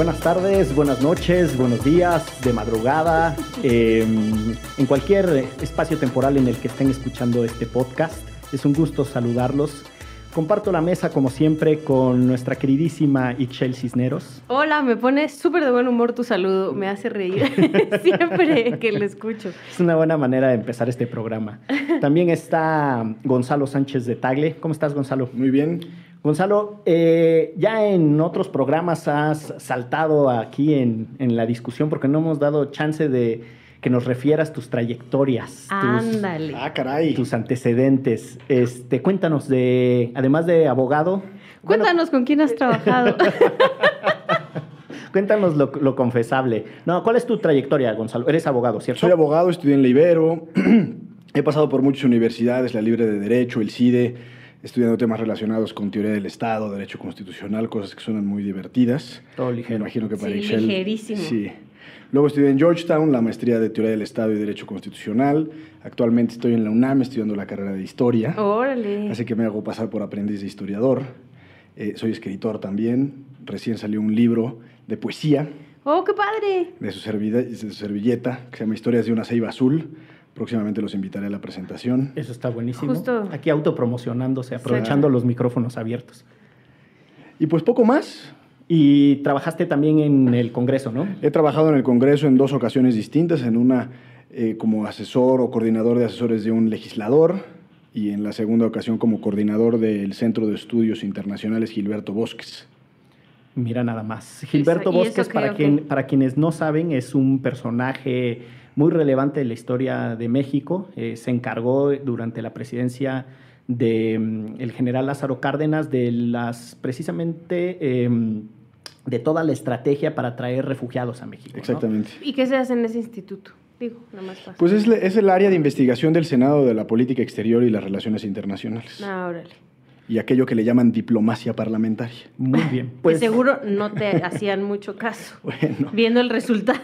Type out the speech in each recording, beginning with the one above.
Buenas tardes, buenas noches, buenos días, de madrugada, eh, en cualquier espacio temporal en el que estén escuchando este podcast. Es un gusto saludarlos. Comparto la mesa, como siempre, con nuestra queridísima Ixchel Cisneros. Hola, me pone súper de buen humor tu saludo, me hace reír siempre que lo escucho. Es una buena manera de empezar este programa. También está Gonzalo Sánchez de Tagle. ¿Cómo estás, Gonzalo? Muy bien. Gonzalo, eh, ya en otros programas has saltado aquí en, en, la discusión porque no hemos dado chance de que nos refieras tus trayectorias. Ándale. Ah, caray. Tus antecedentes. Este, cuéntanos de, además de abogado. Cuéntanos bueno, con quién has trabajado. Cuéntanos lo, lo, confesable. No, ¿cuál es tu trayectoria, Gonzalo? Eres abogado, ¿cierto? Soy abogado, estudié en la Ibero. He pasado por muchas universidades, la Libre de Derecho, el CIDE estudiando temas relacionados con teoría del Estado, derecho constitucional, cosas que suenan muy divertidas. Todo ligero. Me imagino que para sí, Ixchel, ligerísimo. Sí. Luego estudié en Georgetown la maestría de teoría del Estado y derecho constitucional. Actualmente estoy en la UNAM estudiando la carrera de historia. Órale. Así que me hago pasar por aprendiz de historiador. Eh, soy escritor también. Recién salió un libro de poesía. ¡Oh, qué padre! De su, servilleta, de su servilleta que se llama Historias de una ceiba azul. Próximamente los invitaré a la presentación. Eso está buenísimo. Justo. Aquí autopromocionándose, aprovechando sí. los micrófonos abiertos. Y pues poco más. Y trabajaste también en el Congreso, ¿no? He trabajado en el Congreso en dos ocasiones distintas, en una eh, como asesor o coordinador de asesores de un legislador y en la segunda ocasión como coordinador del Centro de Estudios Internacionales Gilberto Bosques. Mira nada más. Gilberto Bosques, para, quien, para quienes no saben, es un personaje muy relevante de la historia de México. Eh, se encargó durante la presidencia del de, um, general Lázaro Cárdenas de las precisamente eh, de toda la estrategia para traer refugiados a México. Exactamente. ¿no? ¿Y qué se hace en ese instituto? Digo, nada más fácil. Pues es, es, el área de investigación del Senado de la Política Exterior y las Relaciones Internacionales. Ah, órale y aquello que le llaman diplomacia parlamentaria. Muy bien. Pues seguro no te hacían mucho caso. Bueno. Viendo el resultado.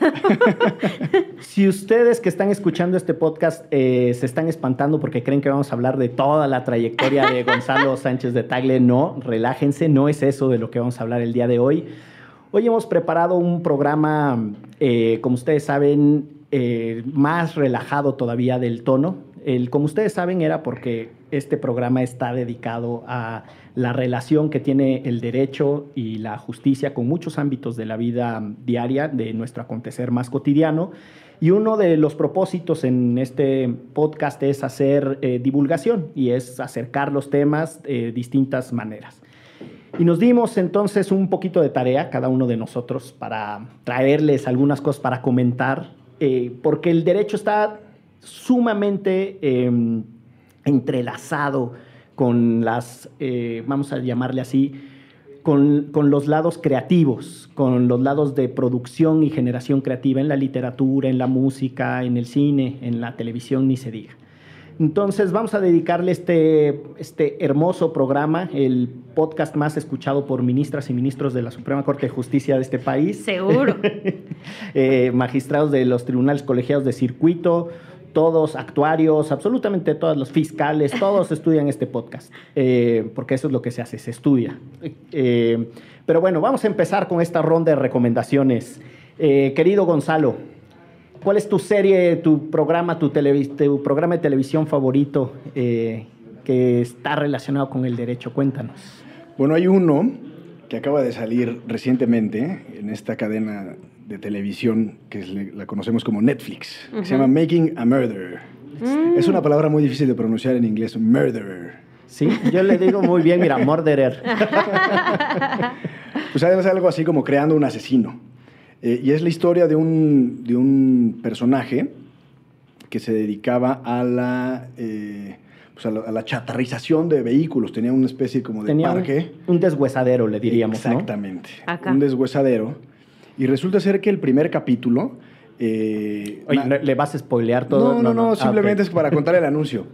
si ustedes que están escuchando este podcast eh, se están espantando porque creen que vamos a hablar de toda la trayectoria de Gonzalo Sánchez de Tagle, no, relájense, no es eso de lo que vamos a hablar el día de hoy. Hoy hemos preparado un programa, eh, como ustedes saben, eh, más relajado todavía del tono. El, como ustedes saben, era porque este programa está dedicado a la relación que tiene el derecho y la justicia con muchos ámbitos de la vida diaria, de nuestro acontecer más cotidiano. Y uno de los propósitos en este podcast es hacer eh, divulgación y es acercar los temas de distintas maneras. Y nos dimos entonces un poquito de tarea, cada uno de nosotros, para traerles algunas cosas para comentar, eh, porque el derecho está sumamente eh, entrelazado con las, eh, vamos a llamarle así, con, con, los lados creativos, con los lados de producción y generación creativa en la literatura, en la música, en el cine, en la televisión, ni se diga. Entonces vamos a dedicarle este, este hermoso programa, el podcast más escuchado por ministras y ministros de la Suprema Corte de Justicia de este país. Seguro. eh, magistrados de los tribunales colegiados de circuito, todos, actuarios, absolutamente todos los fiscales, todos estudian este podcast, eh, porque eso es lo que se hace, se estudia. Eh, pero bueno, vamos a empezar con esta ronda de recomendaciones. Eh, querido Gonzalo, ¿cuál es tu serie, tu programa, tu, tu programa de televisión favorito que está relacionado con el derecho? Cuéntanos. Bueno, hay uno que acaba de salir recientemente en esta cadena de televisión que la conocemos como Netflix, uh -huh. que se llama Making a Murderer. Mm. Es una palabra muy difícil de pronunciar en inglés, murderer. Sí, yo le digo muy bien, mira, murderer. pues es algo así como creando un asesino. Eh, y es la historia de un, de un personaje que se dedicaba a la... Eh, pues a, la, a, la, chatarrización de vehículos. Tenía una especie como de Tenía parque. Un, un deshuesadero, le diríamos. Exactamente. ¿no? Un deshuesadero. Y resulta ser que el primer capítulo eh, Oye, na- ¿le vas a spoilear todo? no, no, no, Ah, simplemente ok. es para contar el anuncio.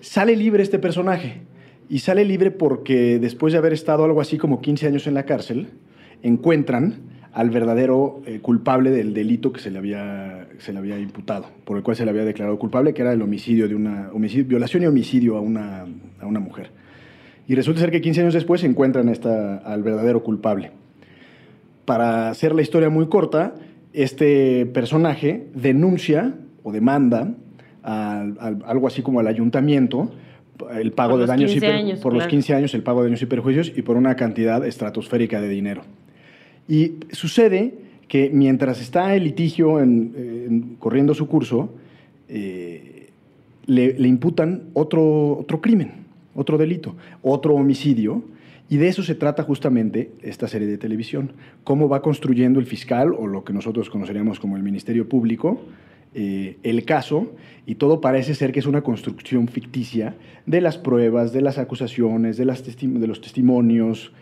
Sale libre este personaje. Y sale libre porque después de haber estado algo así como 15 años en la cárcel, encuentran al verdadero eh, culpable del delito que se le, había, se le había imputado, por el cual se le había declarado culpable, que era el homicidio de una homicidio, violación y homicidio a una, a una mujer. Y resulta ser que 15 años después encuentran esta, al verdadero culpable. Para hacer la historia muy corta, este personaje denuncia o demanda al- al- algo así como al ayuntamiento el pago Por de daños y 15 per- años, por los claro. 15 años el pago de daños y perjuicios y por una cantidad estratosférica de dinero. Y sucede que mientras está el litigio en- en- corriendo su curso, eh, le, le imputan otro, otro crimen, otro delito, otro homicidio, y de eso se trata justamente esta serie de televisión. Cómo va construyendo el fiscal, o lo que nosotros conoceríamos como el Ministerio Público, eh, el caso, y todo parece ser que es una construcción ficticia de las pruebas, de las acusaciones, de, las testi- de los testimonios,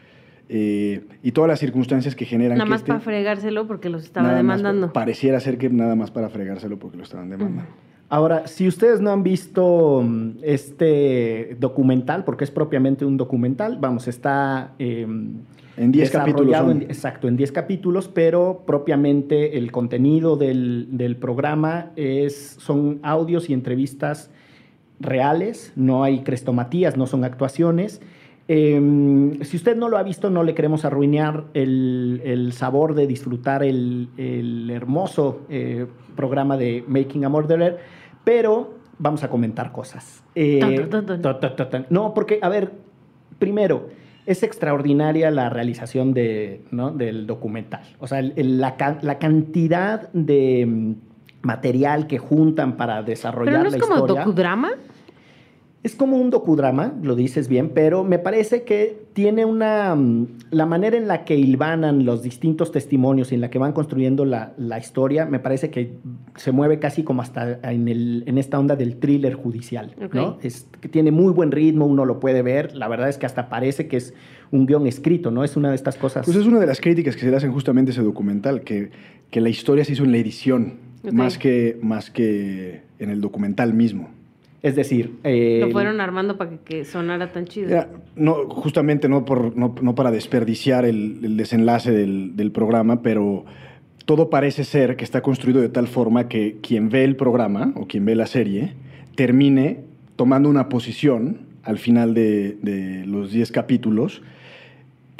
eh, y todas las circunstancias que generan Nada que más este- para fregárselo porque los estaba demandando. pa- pareciera ser que nada más para fregárselo porque lo estaban demandando. Ahora, si ustedes no han visto mm, este documental, porque es propiamente un documental, vamos, está... eh, En 10 capítulos en- exacto, en 10 capítulos, pero propiamente el contenido del, del programa es, son audios y entrevistas reales, no hay crestomatías, no son actuaciones. Eh, si usted no lo ha visto, no le queremos arruinar el, el sabor de disfrutar el, el hermoso eh, programa de Making a Murderer, pero vamos a comentar cosas. Eh. No, porque, a ver, primero, es extraordinaria la realización de, ¿no? del documental. O sea, el- el- la, la cantidad de mm, material que juntan para desarrollar Pero no es la como historia. docudrama. Es como un docudrama, lo dices bien, pero me parece que tiene una... mm, La manera en la que hilvanan los distintos testimonios y en la que van construyendo la, la historia, me parece que se mueve casi como hasta en, el, en esta onda del thriller judicial. ¿no? Es, que tiene muy buen ritmo, uno lo puede ver, la verdad es que hasta parece que es un guion escrito, ¿no? Es una de estas cosas... Pues es una de las críticas que se le hacen justamente a ese documental, que, que la historia se hizo en la edición, más, que, más que en el documental mismo. Es decir... eh, Lo fueron armando para que, que sonara tan chido. No, justamente no, por, no, no para desperdiciar el, el desenlace del, del programa, pero todo parece ser que está construido de tal forma que quien ve el programa o quien ve la serie termine tomando una posición al final de, de los 10 capítulos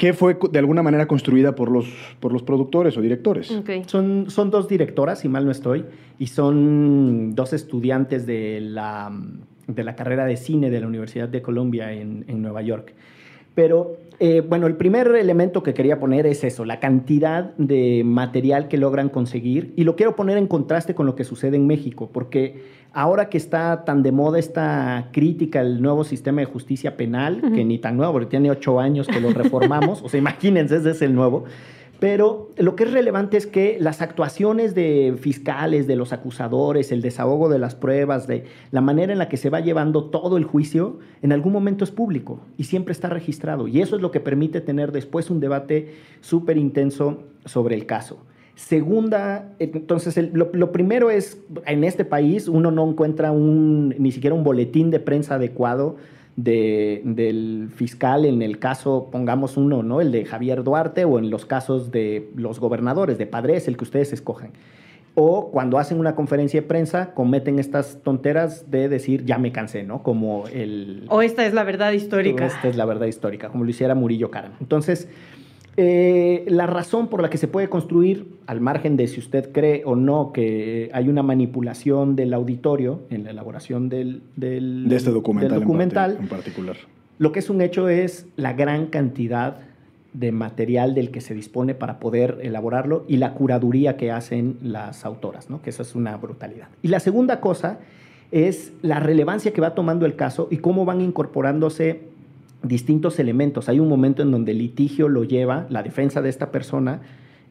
que fue de alguna manera construida por los, por los productores o directores. Son, son dos directoras, si mal no estoy, y son dos estudiantes de la, de la carrera de cine de la Universidad de Columbia en, en Nueva York. Pero, eh, bueno, el primer elemento que quería poner es eso, la cantidad de material que logran conseguir. Y lo quiero poner en contraste con lo que sucede en México, porque ahora que está tan de moda esta crítica al nuevo sistema de justicia penal, que ni tan nuevo, porque tiene ocho años que lo reformamos, o sea, imagínense, ese es el nuevo. Pero lo que es relevante es que las actuaciones de fiscales, de los acusadores, el desahogo de las pruebas, de la manera en la que se va llevando todo el juicio, en algún momento es público y siempre está registrado. Y eso es lo que permite tener después un debate súper intenso sobre el caso. Segunda, entonces el- lo, lo primero es, en este país uno no encuentra un, ni siquiera un boletín de prensa adecuado de- del fiscal en el caso, pongamos uno, ¿no? El de Javier Duarte o en los casos de los gobernadores, de Padres, el que ustedes escojan. O cuando hacen una conferencia de prensa, cometen estas tonteras de decir, ya me cansé, ¿no? Como el... O esta es la verdad histórica. Esta es la verdad histórica, como lo hiciera Murillo Karam. Entonces, eh, la razón por la que se puede construir, al margen de si usted cree o no que hay una manipulación del auditorio en la elaboración del, del- De este documental, del en particular. lo que es un hecho es la gran cantidad de material del que se dispone para poder elaborarlo y la curaduría que hacen las autoras, ¿no? que eso es una brutalidad. Y la segunda cosa es la relevancia que va tomando el caso y cómo van incorporándose distintos elementos. Hay un momento en donde el litigio lo lleva, la defensa de esta persona,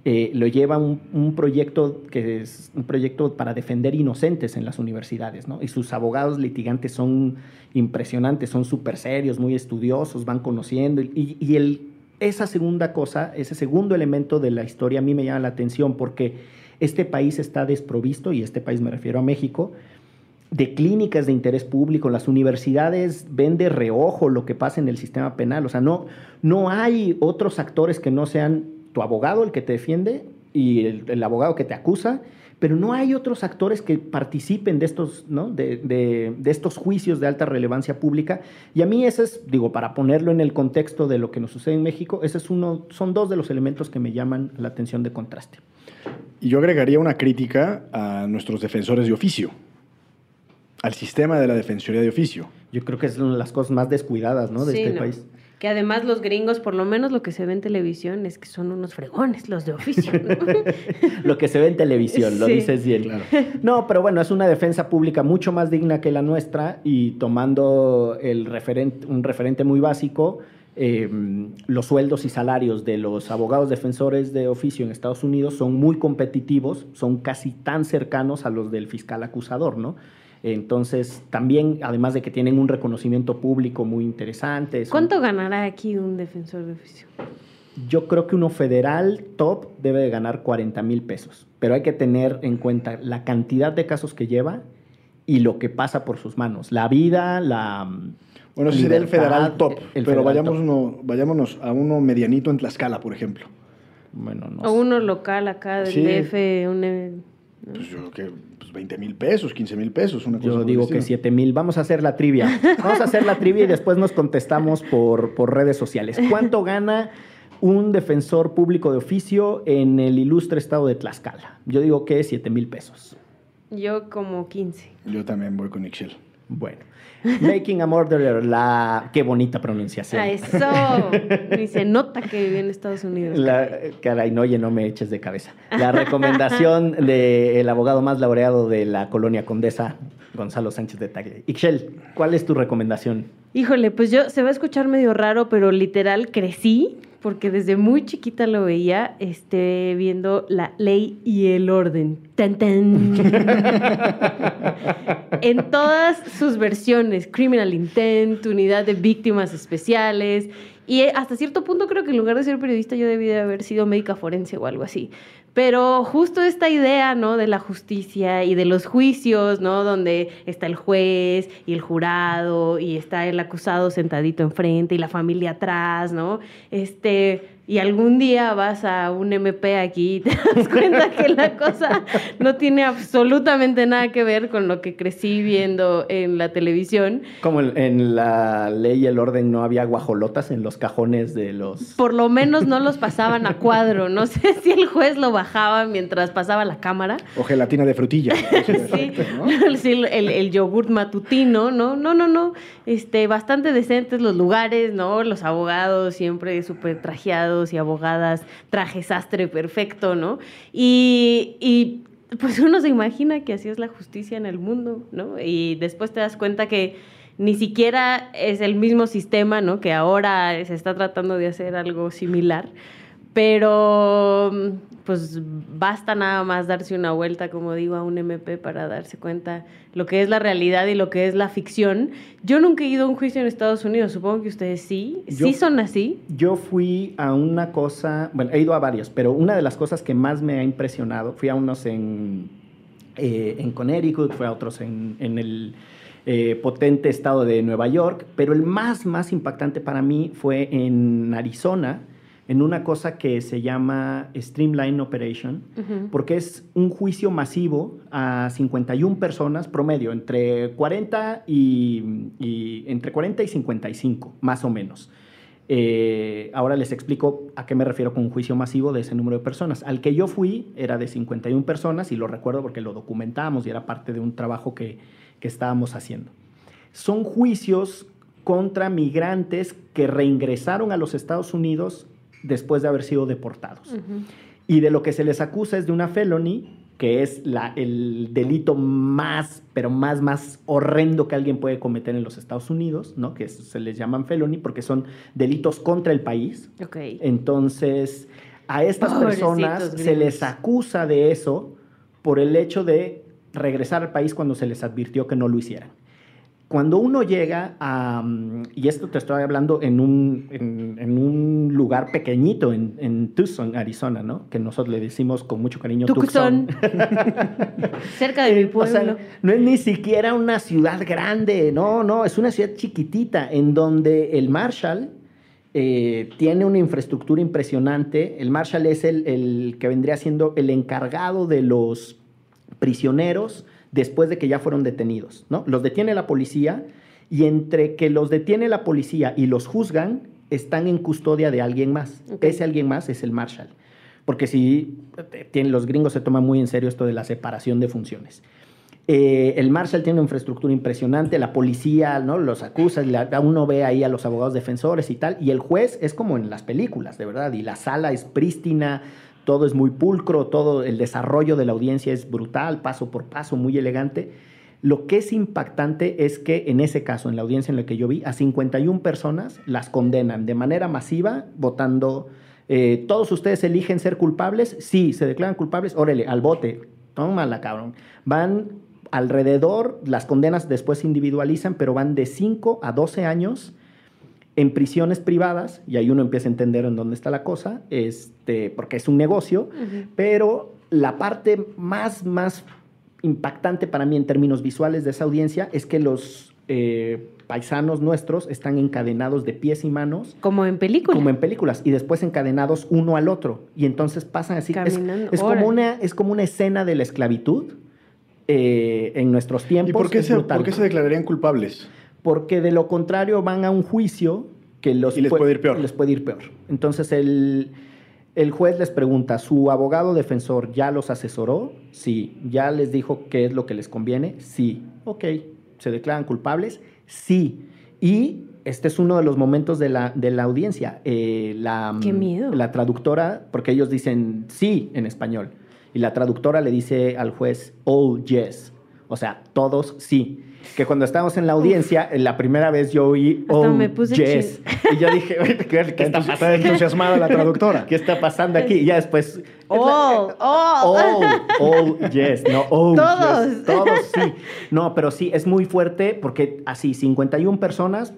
eh, lo lleva un, un proyecto que es un proyecto para defender inocentes en las universidades, ¿no? Y sus abogados litigantes son impresionantes, son súper serios, muy estudiosos, van conociendo. Y, y el, esa segunda cosa, ese segundo elemento de la historia a mí me llama la atención porque Este país está desprovisto, y este país me refiero a México, de clínicas de interés público. Las universidades ven de reojo lo que pasa en el sistema penal. O sea, no, no hay otros actores que no sean tu abogado, el que te defiende, y el, abogado que te acusa, pero no hay otros actores que participen de estos, ¿no? de, de, de, estos juicios de alta relevancia pública. Y a mí ese es, digo, para ponerlo en el contexto de lo que nos sucede en México, ese es uno, son dos de los elementos que me llaman la atención de contraste. Y yo agregaría una crítica a nuestros defensores de oficio al sistema de la defensoría de oficio. Yo creo que es una de las cosas más descuidadas ¿no? de este país. Que además los gringos, por lo menos lo que se ve en televisión, es que son unos fregones los de oficio. lo que se ve en televisión, lo dices bien. Claro. No, pero bueno, es una defensa pública mucho más digna que la nuestra y tomando el referente, un referente muy básico, eh, los sueldos y salarios de los abogados defensores de oficio en Estados Unidos son muy competitivos, son casi tan cercanos a los del fiscal acusador, ¿no? Entonces, también, además de que tienen un reconocimiento público muy interesante. ¿Cuánto ganará aquí un defensor de oficio? Yo creo que uno federal top debe de ganar 40 mil pesos, pero hay que tener en cuenta la cantidad de casos que lleva y lo que pasa por sus manos. La vida, la... Bueno, ese sería el federal top, pero vayámonos, vayámonos a uno medianito en Tlaxcala, por ejemplo. Bueno, no O uno local acá del DF, un... Pues yo creo que 20 mil pesos, 15 mil pesos, una cosa Yo digo que 7 mil. Vamos a hacer la trivia. Vamos a hacer la trivia y después nos contestamos por, por redes sociales. ¿Cuánto gana un defensor público de oficio en el ilustre estado de Tlaxcala? Yo digo que 7 mil pesos. Yo como 15. Yo también voy con Ixchel. Bueno. Making a Murderer, la... Qué bonita pronunciación. Ah, eso. Ni se nota que vive en Estados Unidos. La... Caray, no, oye, no me eches de cabeza. La recomendación del abogado más laureado de la colonia Condesa, Gonzalo Sánchez de Tagle. Ixchel, ¿cuál es tu recomendación? Híjole, pues yo, se va a escuchar medio raro, pero literal crecí porque desde muy chiquita lo veía, este, viendo la ley y el orden. ¡Tan, tan! en todas sus versiones, Criminal Intent, Unidad de Víctimas Especiales, y hasta cierto punto creo que en lugar de ser periodista yo debí de haber sido médica forense o algo así. Pero justo esta idea, ¿no? De la justicia y de los juicios, ¿no? Donde está el juez y el jurado y está el acusado sentadito enfrente y la familia atrás, ¿no? Este, y algún día vas a un MP aquí y te das cuenta que la cosa no tiene absolutamente nada que ver con lo que crecí viendo en la televisión. Como en la ley y el orden no había guajolotas en los cajones de los... Por lo menos no los pasaban a cuadro. No sé si el juez lo bajaba mientras pasaba la cámara. O gelatina de frutilla. sí, el, el, yogurt matutino, ¿no? No, no, no. Este, bastante decentes los lugares, ¿no? Los abogados siempre súper trajeados y abogadas, traje sastre perfecto, ¿no? Y, y pues uno se imagina que así es la justicia en el mundo, ¿no? Y después te das cuenta que ni siquiera es el mismo sistema, ¿no? Que ahora se está tratando de hacer algo similar. Pero pues basta nada más darse una vuelta, como digo, a un MP para darse cuenta lo que es la realidad y lo que es la ficción. Yo nunca he ido a un juicio en Estados Unidos, supongo que ustedes sí. ¿Sí son así? Yo fui a una cosa, bueno, he ido a varios, pero una de las cosas que más me ha impresionado, fui a unos en, eh, en Connecticut, fui a otros en, en el eh, potente estado de Nueva York, pero el más, más impactante para mí fue en Arizona en una cosa que se llama Streamline Operation, porque es un juicio masivo a 51 personas promedio, entre 40 y, entre 40 y 55, más o menos. Eh, ahora les explico a qué me refiero con un juicio masivo de ese número de personas. Al que yo fui era de 51 personas y lo recuerdo porque lo documentábamos y era parte de un trabajo que, que estábamos haciendo. Son juicios contra migrantes que reingresaron a los Estados Unidos después de haber sido deportados. Y de lo que se les acusa es de una felony, que es la, el delito más, pero más, más horrendo que alguien puede cometer en los Estados Unidos, ¿no? Que se les llaman felony porque son delitos contra el país. Entonces, a estas personas se les acusa de eso por el hecho de regresar al país cuando se les advirtió que no lo hicieran. Cuando uno llega a, mm, y esto te estoy hablando en un, en, un lugar pequeñito, en, en, Tucson, Arizona, ¿no? Que nosotros le decimos con mucho cariño Tucson. Cerca de mi pueblo. no es ni siquiera una ciudad grande, no, no, es una ciudad chiquitita en donde el Marshall eh, tiene una infraestructura impresionante. El Marshall es el, el que vendría siendo el encargado de los prisioneros después de que ya fueron detenidos, ¿no? Los detiene la policía y entre que los detiene la policía y los juzgan, están en custodia de alguien más. Ese alguien más es el Marshall. Porque si tienen, los gringos se toman muy en serio esto de la separación de funciones. Eh, el Marshall tiene una infraestructura impresionante, la policía ¿no? los acusa, uno ve ahí a los abogados defensores y tal, y el juez es como en las películas, de verdad, y la sala es prístina, todo es muy pulcro, todo el desarrollo de la audiencia es brutal, paso por paso, muy elegante. Lo que es impactante es que en ese caso, en la audiencia en la que yo vi, a 51 personas las condenan de manera masiva, votando. Eh, ¿Todos ustedes eligen ser culpables? Sí, se declaran culpables, órale, al bote. Tómala, cabrón. Van alrededor, las condenas después se individualizan, pero van de 5 a 12 años en prisiones privadas, y ahí uno empieza a entender en dónde está la cosa, este, porque es un negocio, pero la parte más, más impactante para mí en términos visuales de esa audiencia es que los eh, paisanos nuestros están encadenados de pies y manos. Como en películas. Como en películas, y después encadenados uno al otro. Y entonces pasan así. Es, como una, es como una escena de la esclavitud eh, en nuestros tiempos. ¿Y por qué, se, ¿por qué se declararían culpables? Porque de lo contrario van a un juicio que los les puede, ir peor. Les puede ir peor. Entonces el, el, juez les pregunta, ¿su abogado defensor ya los asesoró? Sí. ¿Ya les dijo qué es lo que les conviene? Sí. Ok. ¿Se declaran culpables? Sí. Y este es uno de los momentos de la, de la audiencia. Eh, la, Qué miedo. La traductora, porque ellos dicen sí en español, y la traductora le dice al juez, oh, yes. O sea, todos sí que cuando estábamos en la audiencia, la primera vez yo oí, oh, me puse yes. Y yo dije, ¿qué, está pasando? Está entusiasmada la traductora. ¿Qué está pasando aquí? Y ya después... Oh, oh. Oh, oh, yes. No, oh, Todos. Todos, sí. No, pero sí, es muy fuerte porque así, 51 personas,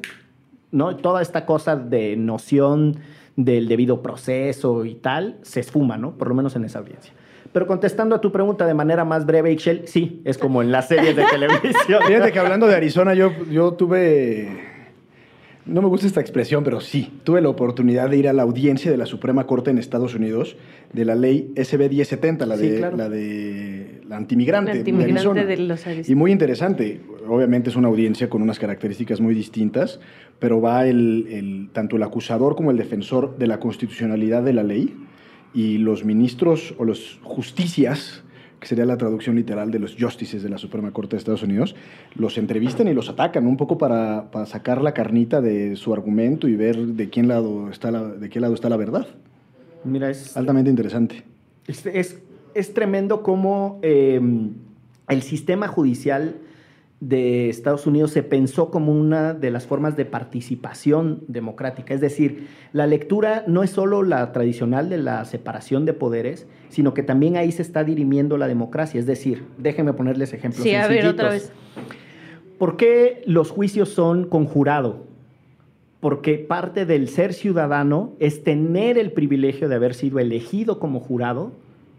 ¿no? Toda esta cosa de noción del debido proceso y tal, se esfuma, ¿no? Por lo menos en esa audiencia. Pero contestando a tu pregunta de manera más breve, Ixchel, sí, es como en las series de televisión. Fíjate que hablando de Arizona, yo, yo tuve no me gusta esta expresión, pero sí, tuve la oportunidad de ir a la audiencia de la Suprema Corte en Estados Unidos de la ley SB 1070, la, de, la de la antimigrante, antimigrante de, los Y muy interesante, obviamente es una audiencia con unas características muy distintas, pero va el, tanto el acusador como el defensor de la constitucionalidad de la ley y los ministros o los justicias, que sería la traducción literal de los justices de la Suprema Corte de Estados Unidos, los entrevistan y los atacan un poco para, sacar la carnita de su argumento y ver de, quién lado está la, de qué lado está la verdad. Mira, es... Altamente interesante. Es, es, tremendo cómo eh, el sistema judicial de Estados Unidos se pensó como una de las formas de participación democrática. Es decir, la lectura no es solo la tradicional de la separación de poderes, sino que también ahí se está dirimiendo la democracia. Es decir, déjenme ponerles ejemplos. Sí, a ver, otra vez. ¿Por qué los juicios son con jurado? Porque parte del ser ciudadano es tener el privilegio de haber sido elegido como jurado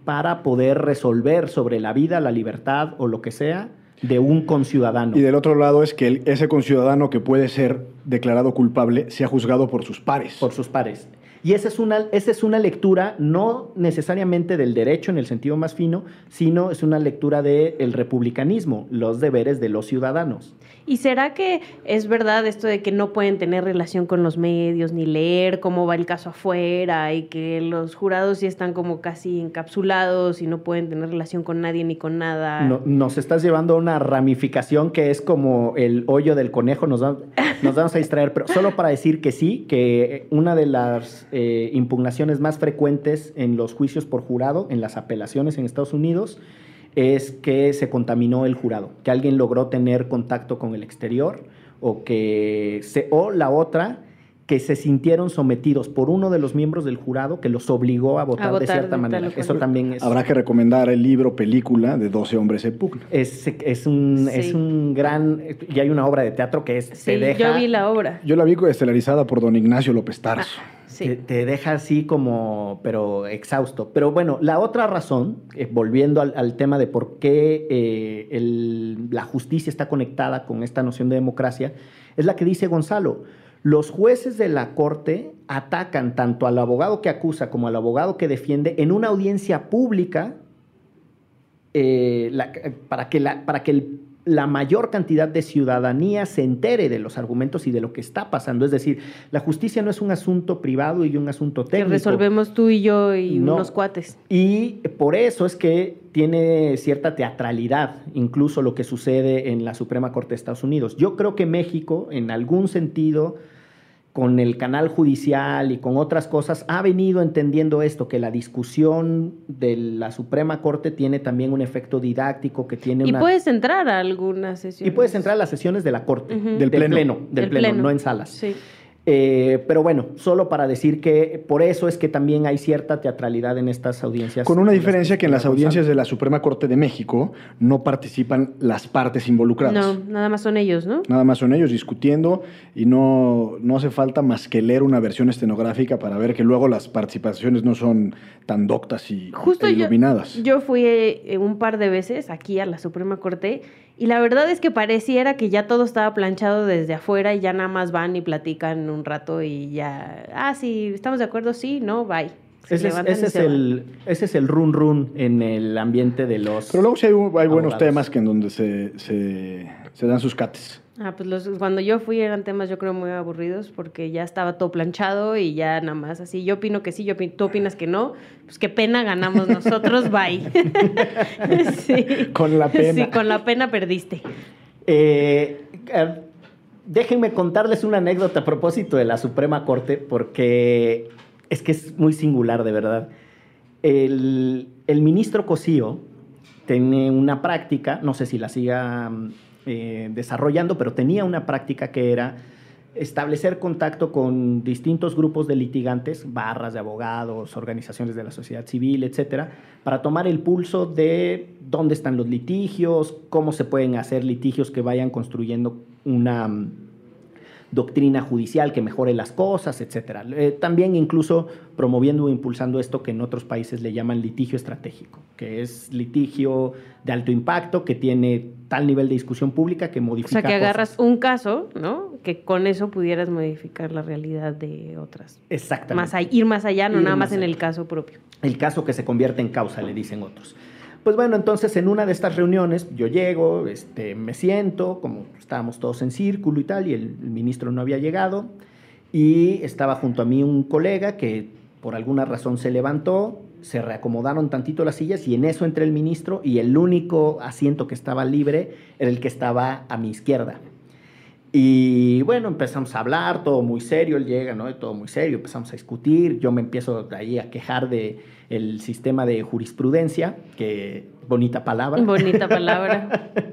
para poder resolver sobre la vida, la libertad o lo que sea de un conciudadano. Y del otro lado es que ese conciudadano que puede ser declarado culpable sea juzgado por sus pares. Por sus pares. Y esa es, una, esa es una lectura no necesariamente del derecho en el sentido más fino, sino es una lectura del republicanismo, los deberes de los ciudadanos. ¿Y será que es verdad esto de que no pueden tener relación con los medios ni leer cómo va el caso afuera y que los jurados sí están como casi encapsulados y no pueden tener relación con nadie ni con nada? No, nos estás llevando a una ramificación que es como el hoyo del conejo, nos, nos vamos a distraer, pero solo para decir que sí, que una de las eh, impugnaciones más frecuentes en los juicios por jurado, en las apelaciones en Estados Unidos, es que se contaminó el jurado, que alguien logró tener contacto con el exterior o que se, o la otra que se sintieron sometidos por uno de los miembros del jurado que los obligó a votar, A votar de cierta de manera. Eso también es, Habrá que recomendar el libro película de 12 hombres en pugna. es, es un, Sí. es un gran... Y hay una obra de teatro que es... Sí, te deja, yo vi la obra. Yo la vi estelarizada por don Ignacio López Tarso. Sí. Te, te deja así como, pero exhausto. Pero bueno, la otra razón, eh, volviendo al, al tema de por qué eh, el- la justicia está conectada con esta noción de democracia, es la que dice Gonzalo. Los jueces de la corte atacan tanto al abogado que acusa como al abogado que defiende en una audiencia pública eh, la- para que, la, para que el- la mayor cantidad de ciudadanía se entere de los argumentos y de lo que está pasando. Es decir, la justicia no es un asunto privado y un asunto Que técnico. resolvemos tú y yo y No. unos cuates. Y por eso es que tiene cierta teatralidad, incluso lo que sucede en la Suprema Corte de Estados Unidos. Yo creo que México, en algún sentido, con el canal judicial y con otras cosas, ha venido entendiendo esto, que la discusión de la Suprema Corte tiene también un efecto didáctico, que tiene Y una... puedes entrar a algunas sesiones. y puedes entrar a las sesiones de la Corte. Del pleno. del Del pleno, pleno. no en salas. Sí. Eh, pero bueno, solo para decir que por eso es que también hay cierta teatralidad en estas audiencias. Con una diferencia que en las audiencias de la Suprema Corte de México no participan las partes involucradas. No, nada más son ellos, ¿no? Nada más son ellos discutiendo y no, no hace falta más que leer una versión estenográfica para ver que luego las participaciones no son tan doctas y Justo e yo, iluminadas. yo fui eh, un par de veces aquí a la Suprema Corte y la verdad es que pareciera que ya todo estaba planchado desde afuera y ya nada más van y platican un rato y ya, ah, sí, estamos de acuerdo, sí, no, bye. Se Ese es, ese el, ese es el run run en el ambiente de los. Pero luego sí hay, hay buenos temas que en donde se, se, se dan sus cates. Ah, pues los, cuando yo fui eran temas yo creo muy aburridos porque ya estaba todo planchado y ya nada más así. Yo opino que sí, yo opino- tú opinas que no. Pues qué pena ganamos nosotros, bye. sí. Con la pena. Sí, con la pena perdiste. Eh, eh, déjenme contarles una anécdota a propósito de la Suprema Corte, porque es que es muy singular, de verdad. El, el ministro Cosío tiene una práctica, no sé si la siga mm, eh, desarrollando, pero tenía una práctica que era establecer contacto con distintos grupos de litigantes, barras de abogados, organizaciones de la sociedad civil, etcétera, para tomar el pulso de dónde están los litigios, cómo se pueden hacer litigios que vayan construyendo una mm, doctrina judicial que mejore las cosas, etcétera. Eh, también incluso promoviendo o impulsando esto que en otros países le llaman litigio estratégico, que es litigio de alto impacto que tiene tal nivel de discusión pública que O modifica sea, que agarras cosas. un caso, ¿no? Que con eso pudieras modificar la realidad de otras. Exactamente. Más a- ir más allá, no Ir nada más en el caso propio. El caso que se convierte en causa, le dicen otros. Pues bueno, entonces en una de estas reuniones yo llego, este, me siento, como estábamos todos en círculo y tal, y el, el ministro no había llegado, y estaba junto a mí un colega que por alguna razón se levantó, se reacomodaron tantito las sillas y en eso entré el ministro y el único asiento que estaba libre era el que estaba a mi izquierda. Y bueno, empezamos a hablar, todo muy serio, él llega, ¿no? Todo muy serio, empezamos a discutir, yo me empiezo ahí a quejar de el sistema de jurisprudencia, que bonita palabra. Bonita palabra.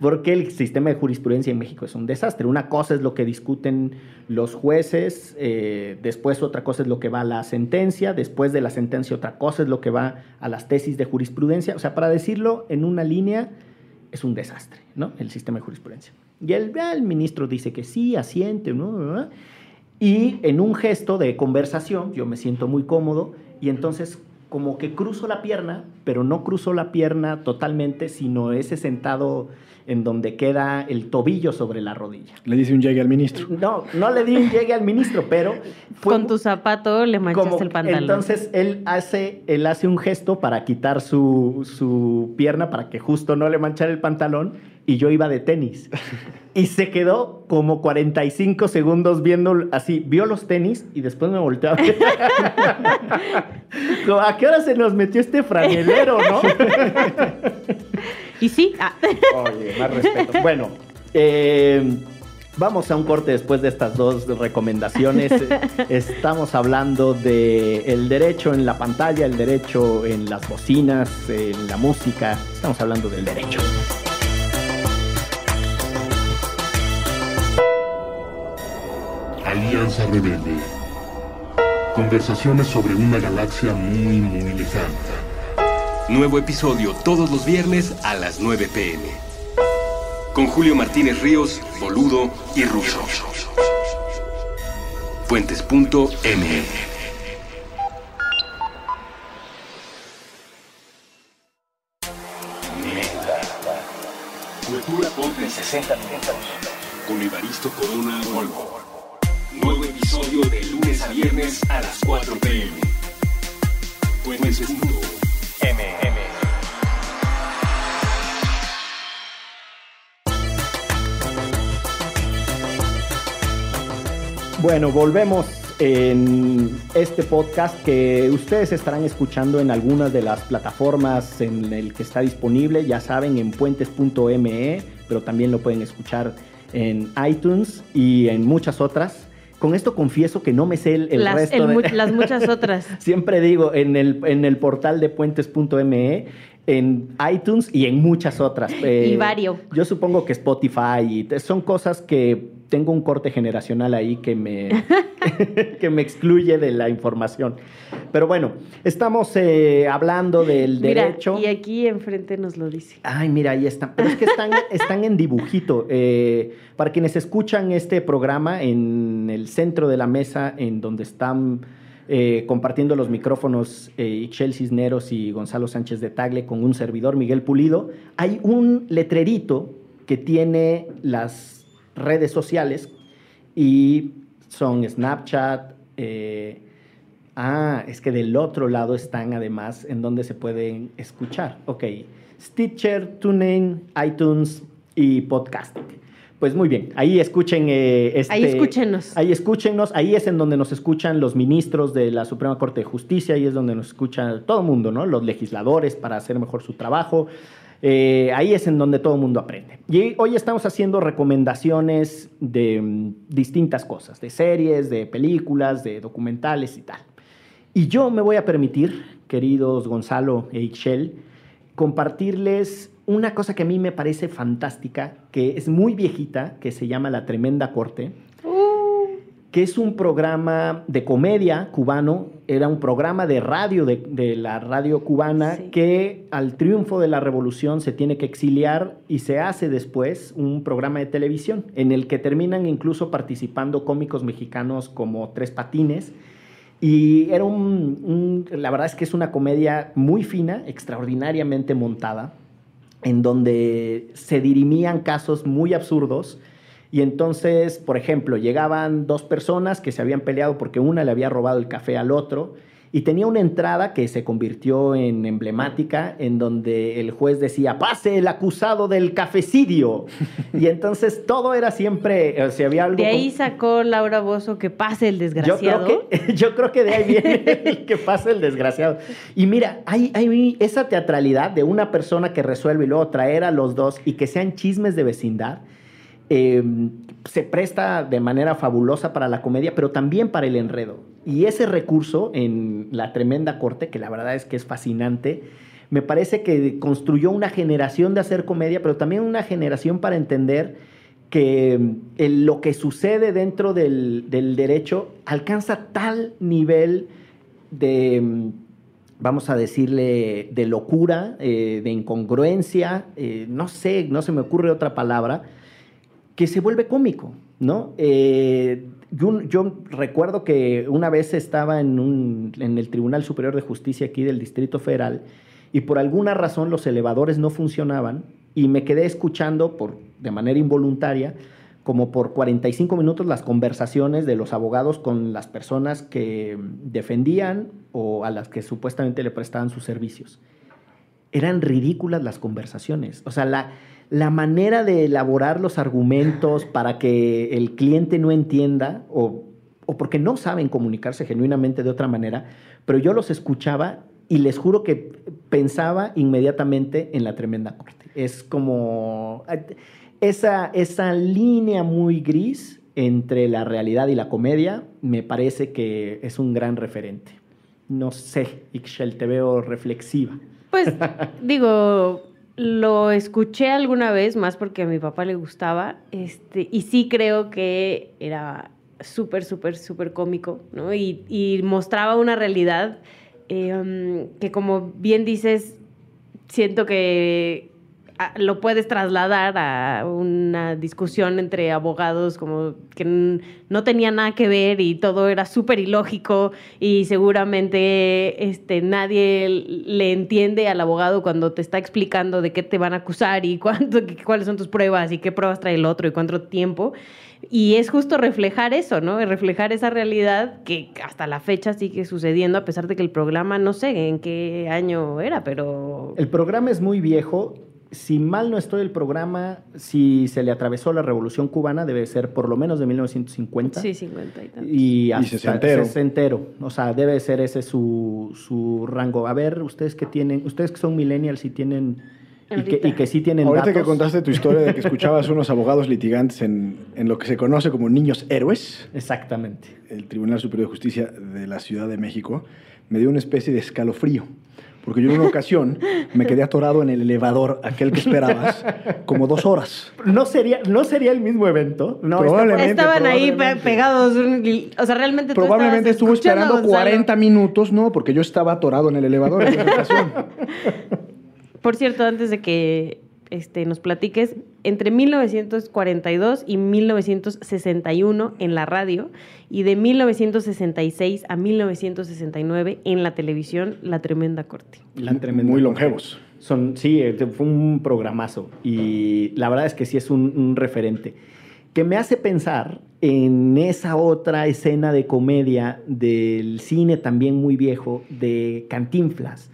Porque el sistema de jurisprudencia en México es un desastre. Una cosa es lo que discuten los jueces, eh, después otra cosa es lo que va a la sentencia, después de la sentencia otra cosa es lo que va a las tesis de jurisprudencia. O sea, para decirlo en una línea, es un desastre, ¿no? El sistema de jurisprudencia. Y el, el ministro dice que sí, asiente, ¿no? Y en un gesto de conversación, yo me siento muy cómodo y entonces como que cruzo la pierna, pero no cruzo la pierna totalmente, sino ese sentado en donde queda el tobillo sobre la rodilla. Le dice un llegue al ministro. No, no le di un llegue al ministro, pero fue Con tu zapato le manchaste como- el pantalón. Entonces él hace, él hace un gesto para quitar su, su pierna para que justo no le manchara el pantalón y yo iba de tenis. Y se quedó como 45 segundos viendo así, vio los tenis y después me volteó a ver. Como, ¿A qué hora se nos metió este franelero, no? Y sí, ah, Oye, más respeto. Bueno, eh, vamos a un corte después de estas dos recomendaciones. Estamos hablando de el derecho en la pantalla, el derecho en las bocinas, en la música. Estamos hablando del derecho. Alianza Rebelde. Conversaciones sobre una galaxia muy, muy lejana. Nuevo episodio todos los viernes a las 9 pm. Con Julio Martínez Ríos, Boludo y Russo. Fuentes.me. Cultura pop en 60 minutos. Con Evaristo Corona. Viernes a las 4 pm. Fuentes.me. Bueno, volvemos en este podcast que ustedes estarán escuchando en algunas de las plataformas en el que está disponible, ya saben, en puentes.me, pero también lo pueden escuchar en iTunes y en muchas otras. Con esto confieso que no me sé el, el Las, resto el de... las muchas otras. Siempre digo en el, en el portal de puentes.me, en iTunes y en muchas otras. Eh, Y vario. Yo supongo que Spotify y son cosas que tengo un corte generacional ahí que me, que me excluye de la información. Pero bueno, estamos eh, hablando del Mira, derecho. y aquí enfrente nos lo dice. Ay, mira, ahí están. Pero es que están, están en dibujito. Eh, para quienes escuchan este programa, en el centro de la mesa, en donde están eh, compartiendo los micrófonos eh, Ixchel Cisneros y Gonzalo Sánchez de Tagle con un servidor, Miguel Pulido, hay un letrerito que tiene las redes sociales y son Snapchat. eh, ah, es que del otro lado están además en donde se pueden escuchar. Ok, Stitcher, TuneIn, iTunes y Podcasting. Pues muy bien, ahí escuchen eh, este- Ahí escúchenos. Ahí escúchenos, ahí es en donde nos escuchan los ministros de la Suprema Corte de Justicia, ahí es donde nos escucha todo el mundo, ¿no? Los legisladores para hacer mejor su trabajo. Eh, ahí es en donde todo el mundo aprende. Y hoy estamos haciendo recomendaciones de mm, distintas cosas, de series, de películas, de documentales y tal. Y yo me voy a permitir, queridos Gonzalo e Ixchel, compartirles una cosa que a mí me parece fantástica, que es muy viejita, que se llama La Tremenda Corte, que es un programa de comedia cubano, era un programa de radio de, de la radio cubana Sí. que al triunfo de la revolución se tiene que exiliar y se hace después un programa de televisión en el que terminan incluso participando cómicos mexicanos como Tres Patines. Y era un, un- la verdad es que es una comedia muy fina, extraordinariamente montada, en donde se dirimían casos muy absurdos. Y entonces, por ejemplo, llegaban dos personas que se habían peleado porque una le había robado el café al otro y tenía una entrada que se convirtió en emblemática en donde el juez decía, pase el acusado del cafecidio. y entonces todo era siempre, o sea, había algo... De ahí como- sacó Laura Bozo que pase el yo desgraciado. creo, que, yo creo que de ahí viene el que pasa el desgraciado. Y mira, hay, hay esa teatralidad de una persona que resuelve y luego traer a los dos y que sean chismes de vecindad. eh, se presta de manera fabulosa para la comedia, pero también para el enredo. Y ese recurso en la tremenda corte, que la verdad es que es fascinante, me parece que construyó una generación de hacer comedia, pero también una generación para entender que mm, lo que sucede dentro del, del derecho alcanza tal nivel de, mm, vamos a decirle, de locura, eh, de incongruencia, eh, no sé, no se me ocurre otra palabra, que se vuelve cómico, ¿no? Eh, yo, recuerdo que una vez estaba en, un- en el Tribunal Superior de Justicia aquí del Distrito Federal y por alguna razón los elevadores no funcionaban y me quedé escuchando por, de manera involuntaria como por 45 minutos las conversaciones de los abogados con las personas que defendían o a las que supuestamente le prestaban sus servicios eran ridículas las conversaciones. O sea, la, la manera de elaborar los argumentos para que el cliente no entienda o, o porque no saben comunicarse genuinamente de otra manera, pero yo los escuchaba y les juro que pensaba inmediatamente en la tremenda corte. Es como esa, esa línea muy gris entre la realidad y la comedia, me parece que es un gran referente. No sé, Ixchel, te veo reflexiva. Pues digo, lo escuché alguna vez, más porque a mi papá le gustaba, este, y sí creo que era súper, súper, súper cómico, ¿no? Y, y mostraba una realidad eh, um, que, como bien dices, siento que lo puedes trasladar a una discusión entre abogados como que no tenía nada que ver y todo era súper ilógico y seguramente este, nadie le entiende al abogado cuando te está explicando de qué te van a acusar y cuánto, cuáles son tus pruebas y qué pruebas trae el otro y cuánto tiempo. Y es justo reflejar eso, ¿no? Reflejar esa realidad que hasta la fecha sigue sucediendo, a pesar de que el programa, no sé en qué año era, pero... El programa es muy viejo. Si mal no estoy, el programa, si se le atravesó la Revolución Cubana, debe ser por lo menos de 1950. Sí, 50 y tantos. Y hasta sesentero. sesentero. O sea, debe ser ese su, su rango. A ver, ustedes que tienen, ustedes que son millennials y tienen y que, y que sí tienen Ahorita que datos. contaste tu historia de que escuchabas unos abogados litigantes en, en lo que se conoce como niños héroes, Exactamente. el Tribunal Superior de Justicia de la Ciudad de México, me dio una especie de escalofrío. Porque yo en una ocasión me quedé atorado en el elevador, aquel que esperabas, como dos horas. No sería, no sería el mismo evento. No, Probablemente. Estaban ahí pegados, o sea, realmente tú Probablemente estuvo esperando Gonzalo. 40 minutos, no, porque yo estaba atorado en el elevador en esa ocasión. Por cierto, antes de que este, nos platiques, entre 1942 y 1961 en la radio y de 1966 a 1969 en la televisión, La Tremenda Corte. La tremenda Muy corte. longevos. Son, sí, eh, fue un programazo. Y la verdad es que sí es un, un referente. Que me hace pensar en esa otra escena de comedia del cine también muy viejo de Cantinflas,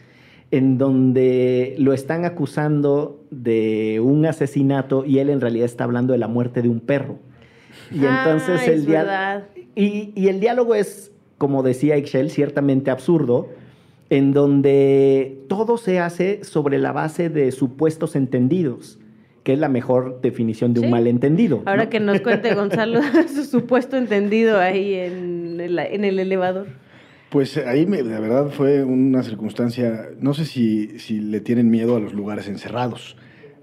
en donde lo están acusando de un asesinato y él en realidad está hablando de la muerte de un perro. Y entonces Ah, el es dia- verdad. y, y el diálogo es, como decía Excel, ciertamente absurdo, en donde todo se hace sobre la base de supuestos entendidos, que es la mejor definición de un Sí. malentendido. Ahora ¿no? que nos cuente Gonzalo su supuesto entendido ahí en el, en el elevador. Pues ahí me- de verdad fue una circunstancia, no sé si, si le tienen miedo a los lugares encerrados,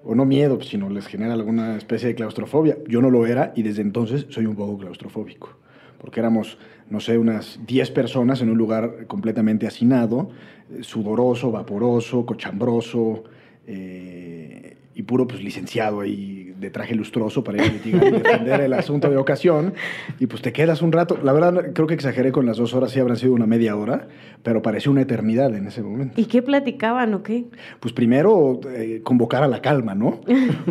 o no miedo, sino les genera alguna especie de claustrofobia. Yo no lo era y desde entonces soy un poco claustrofóbico, porque éramos, no sé, unas 10 personas en un lugar completamente hacinado, eh, sudoroso, vaporoso, cochambroso, eh, y puro pues licenciado ahí de traje lustroso para ir a litigar y defender el asunto de ocasión. Y pues te quedas un rato. La verdad, creo que exageré con las dos horas, sí habrán sido una media hora, pero pareció una eternidad en ese momento. ¿Y qué platicaban o qué? Pues primero eh, convocar a la calma, ¿no?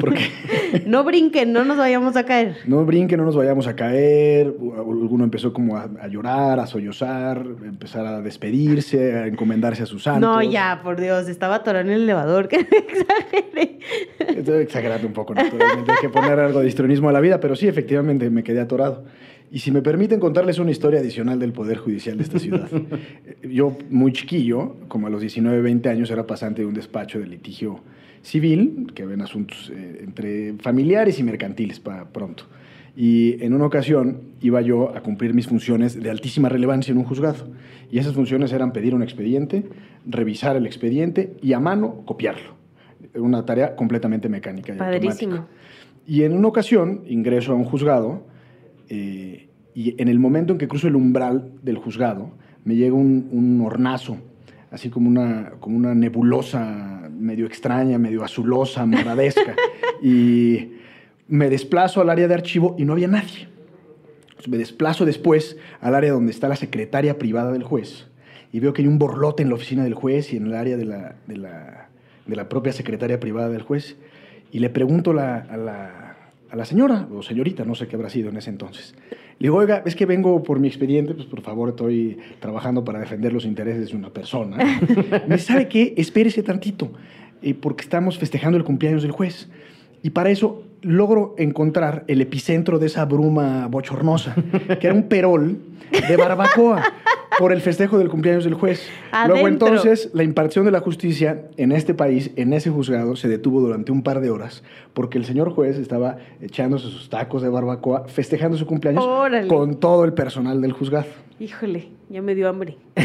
Porque No brinquen, no nos vayamos a caer. no brinquen, no nos vayamos a caer. Alguno empezó como a, a llorar, a sollozar, empezar a despedirse, a encomendarse a sus santos. No, ya, por Dios, estaba atorado en el elevador, que exageré. Estoy exagerando un poco, naturalmente. Hay que poner algo de histrionismo a la vida, pero sí, efectivamente, me quedé atorado. Y si me permiten contarles una historia adicional del Poder Judicial de esta ciudad. Yo, muy chiquillo, como a los 19, 20 años, era pasante de un despacho de litigio civil, que ven asuntos eh, entre familiares y mercantiles para pronto. Y en una ocasión iba yo a cumplir mis funciones de altísima relevancia en un juzgado. Y esas funciones eran pedir un expediente, revisar el expediente y a mano copiarlo. Una tarea completamente mecánica y Padrísimo. automática. Y en una ocasión ingreso a un juzgado eh, y en el momento en que cruzo el umbral del juzgado me llega un, un hornazo, así como una, como una nebulosa medio extraña, medio azulosa, moradesca. y me desplazo al área de archivo y no había nadie. Entonces, me desplazo después al área donde está la secretaria privada del juez y veo que hay un borlote en la oficina del juez y en el área de la, de la, de la propia secretaria privada del juez. Y le pregunto la- a, la, a la señora, o señorita, no sé qué habrá sido en ese entonces. Le digo, oiga, es que vengo por mi expediente, pues por favor estoy trabajando para defender los intereses de una persona. Me ¿sabe qué? Espérese tantito, eh, porque estamos festejando el cumpleaños del juez. Y para eso logro encontrar el epicentro de esa bruma bochornosa, que era un perol de barbacoa por el festejo del cumpleaños del juez. Luego entonces la impartición de la justicia en este país, en ese juzgado, se detuvo durante un par de horas porque el señor juez estaba echándose sus tacos de barbacoa, festejando su cumpleaños Órale. con todo el personal del juzgado. Híjole, ya me dio hambre.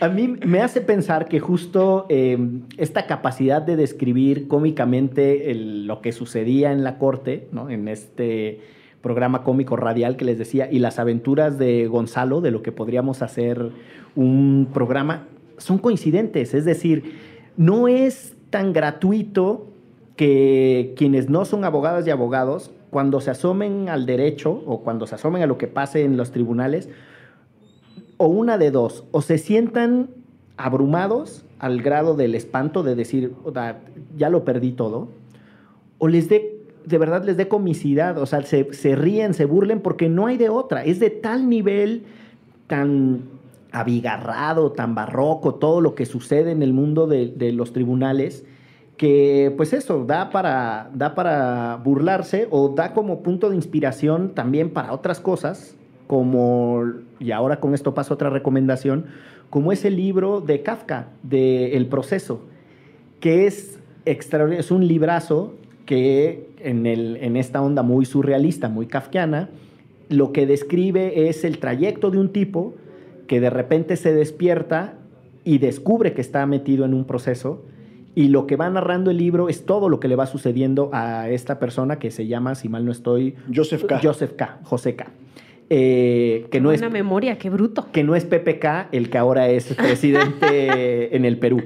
A mí me hace pensar que justo eh, esta capacidad de describir cómicamente el- lo que sucedía en la corte, ¿no? en este programa cómico radial que les decía, y las aventuras de Gonzalo, de lo que podríamos hacer un programa, son coincidentes. Es decir, no es tan gratuito que quienes no son abogadas y abogados, cuando se asomen al derecho o cuando se asomen a lo que pase en los tribunales, o una de dos, o se sientan abrumados al grado del espanto de decir, ya lo perdí todo, o les dé, de verdad les dé comicidad, o sea, se, se ríen, se burlen, porque no hay de otra. Es de tal nivel tan abigarrado, tan barroco, todo lo que sucede en el mundo de, de los tribunales, que pues eso, da para, da para burlarse o da como punto de inspiración también para otras cosas, como, y ahora con esto paso otra recomendación, como es el libro de Kafka, de El Proceso, que es extraordinario, es un librazo que en, el, en esta onda muy surrealista, muy kafkiana, lo que describe es el trayecto de un tipo que de repente se despierta y descubre que está metido en un proceso y lo que va narrando el libro es todo lo que le va sucediendo a esta persona que se llama, si mal no estoy, Joseph K. Joseph K. José K. Eh, que no Buena es memoria, qué bruto. que no es PPK el que ahora es presidente en el Perú.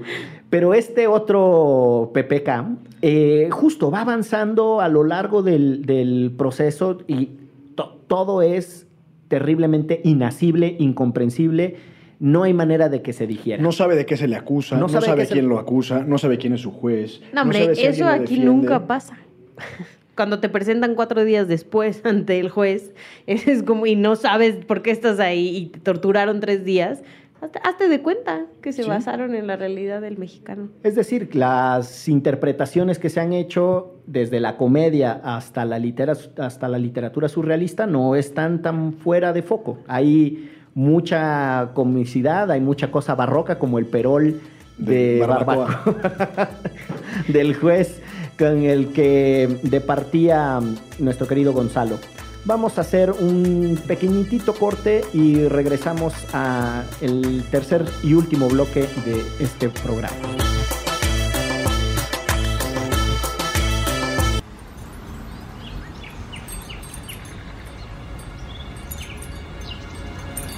Pero este otro PPK eh, justo va avanzando a lo largo del, del proceso y to- todo es terriblemente inasible, incomprensible. No hay manera de que se digiera. No sabe de qué se le acusa, No no, sabe sabe, qué se- quién lo acusa, no sabe quién es su juez. No, hombre, sabe si eso aquí nunca pasa. Cuando te presentan cuatro días después ante el juez, es como, y no sabes por qué estás ahí y te torturaron tres días, hazte, hazte de cuenta que se Sí. basaron en la realidad del mexicano. Es decir, las interpretaciones que se han hecho desde la comedia hasta la, litera- hasta la literatura surrealista no están tan fuera de foco. Hay mucha comicidad, hay mucha cosa barroca como el perol de, De barbacoa. barbacoa del juez con el que departía nuestro querido Gonzalo. Vamos a hacer un pequeñitito corte y regresamos a el tercer y último bloque de este programa.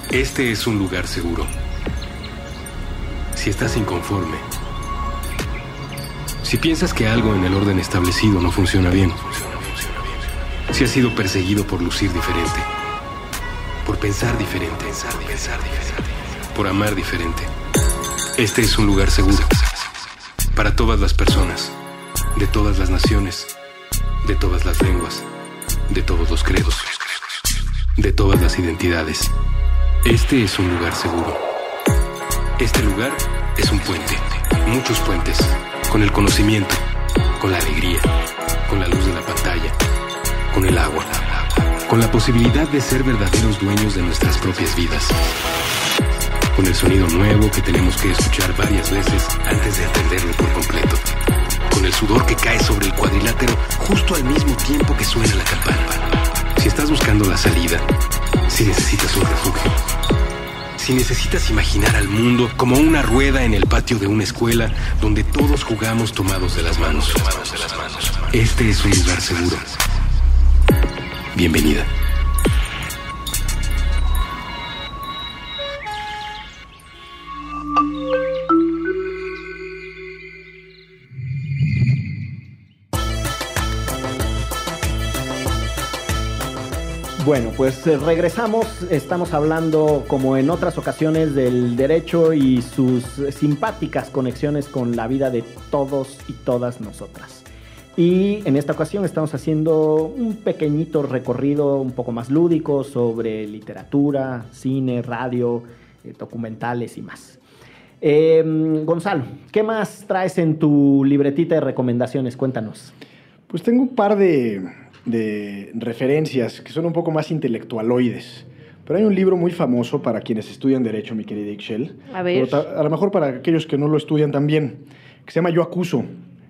Este es un lugar seguro. Si estás inconforme, si piensas que algo en el orden establecido no funciona bien, si has sido perseguido por lucir diferente, por pensar diferente, por amar diferente, este es un lugar seguro para todas las personas, de todas las naciones, de todas las lenguas, de todos los credos, de todas las identidades. Este es un lugar seguro. Este lugar es un puente, muchos puentes, con el conocimiento, con la alegría, con la luz de la pantalla, con el agua, con la posibilidad de ser verdaderos dueños de nuestras propias vidas, con el sonido nuevo que tenemos que escuchar varias veces antes de entenderlo por completo, con el sudor que cae sobre el cuadrilátero justo al mismo tiempo que suena la campana. Si estás buscando la salida, si necesitas un refugio, si necesitas imaginar al mundo como una rueda en el patio de una escuela donde todos jugamos tomados de las manos. Este es un lugar seguro. Bienvenida. Bueno, pues eh, regresamos. Estamos hablando, como en otras ocasiones, del derecho y sus simpáticas conexiones con la vida de todos y todas nosotras. Y en esta ocasión estamos haciendo un pequeñito recorrido un poco más lúdico sobre literatura, cine, radio, eh, documentales y más. Eh, Gonzalo, ¿qué más traes en tu libretita de recomendaciones? Cuéntanos. Pues tengo un par de, de referencias que son un poco más intelectualoides. Pero hay un libro muy famoso para quienes estudian Derecho, mi querida Ixchel. A ver. Pero a lo mejor para aquellos que no lo estudian también, que se llama Yo acuso.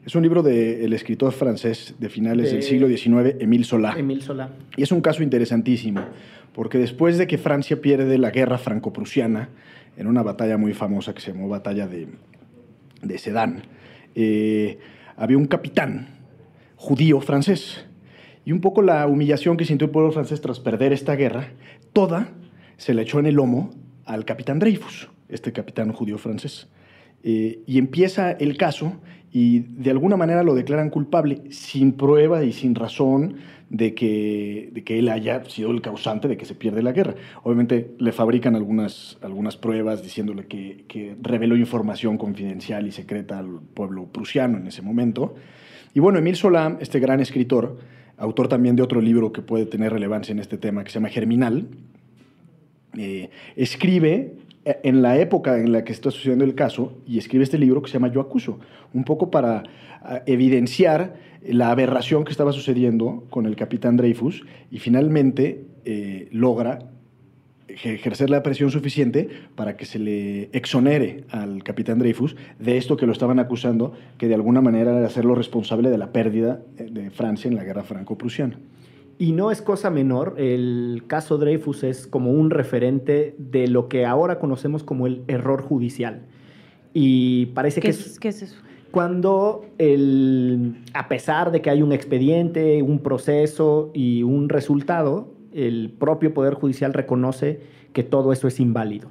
Es un libro del escritor francés de finales De- del siglo XIX, Émile Zola. Emil Solá. Y es un caso interesantísimo, porque después de que Francia pierde la guerra franco-prusiana, en una batalla muy famosa que se llamó Batalla de, de Sedan, eh, había un capitán judío francés. Y un poco la humillación que sintió el pueblo francés tras perder esta guerra, toda se le echó en el lomo al capitán Dreyfus, este capitán judío francés. Eh, y empieza el caso y de alguna manera lo declaran culpable sin prueba y sin razón de que, de que él haya sido el causante de que se pierde la guerra. Obviamente le fabrican algunas, algunas pruebas diciéndole que, que reveló información confidencial y secreta al pueblo prusiano en ese momento. Y bueno, Emile Solá, este gran escritor, autor también de otro libro que puede tener relevancia en este tema, que se llama Germinal, eh, escribe en la época en la que está sucediendo el caso y escribe este libro que se llama Yo acuso, un poco para ah, evidenciar la aberración que estaba sucediendo con el capitán Dreyfus y finalmente eh, logra ejercer la presión suficiente para que se le exonere al capitán Dreyfus de esto que lo estaban acusando, que de alguna manera era hacerlo responsable de la pérdida de Francia en la guerra franco-prusiana. Y no es cosa menor, el caso Dreyfus es como un referente de lo que ahora conocemos como el error judicial. Y parece ¿Qué que es, ¿Qué es eso? cuando el, a pesar de que hay un expediente, un proceso y un resultado, el propio Poder Judicial reconoce que todo eso es inválido.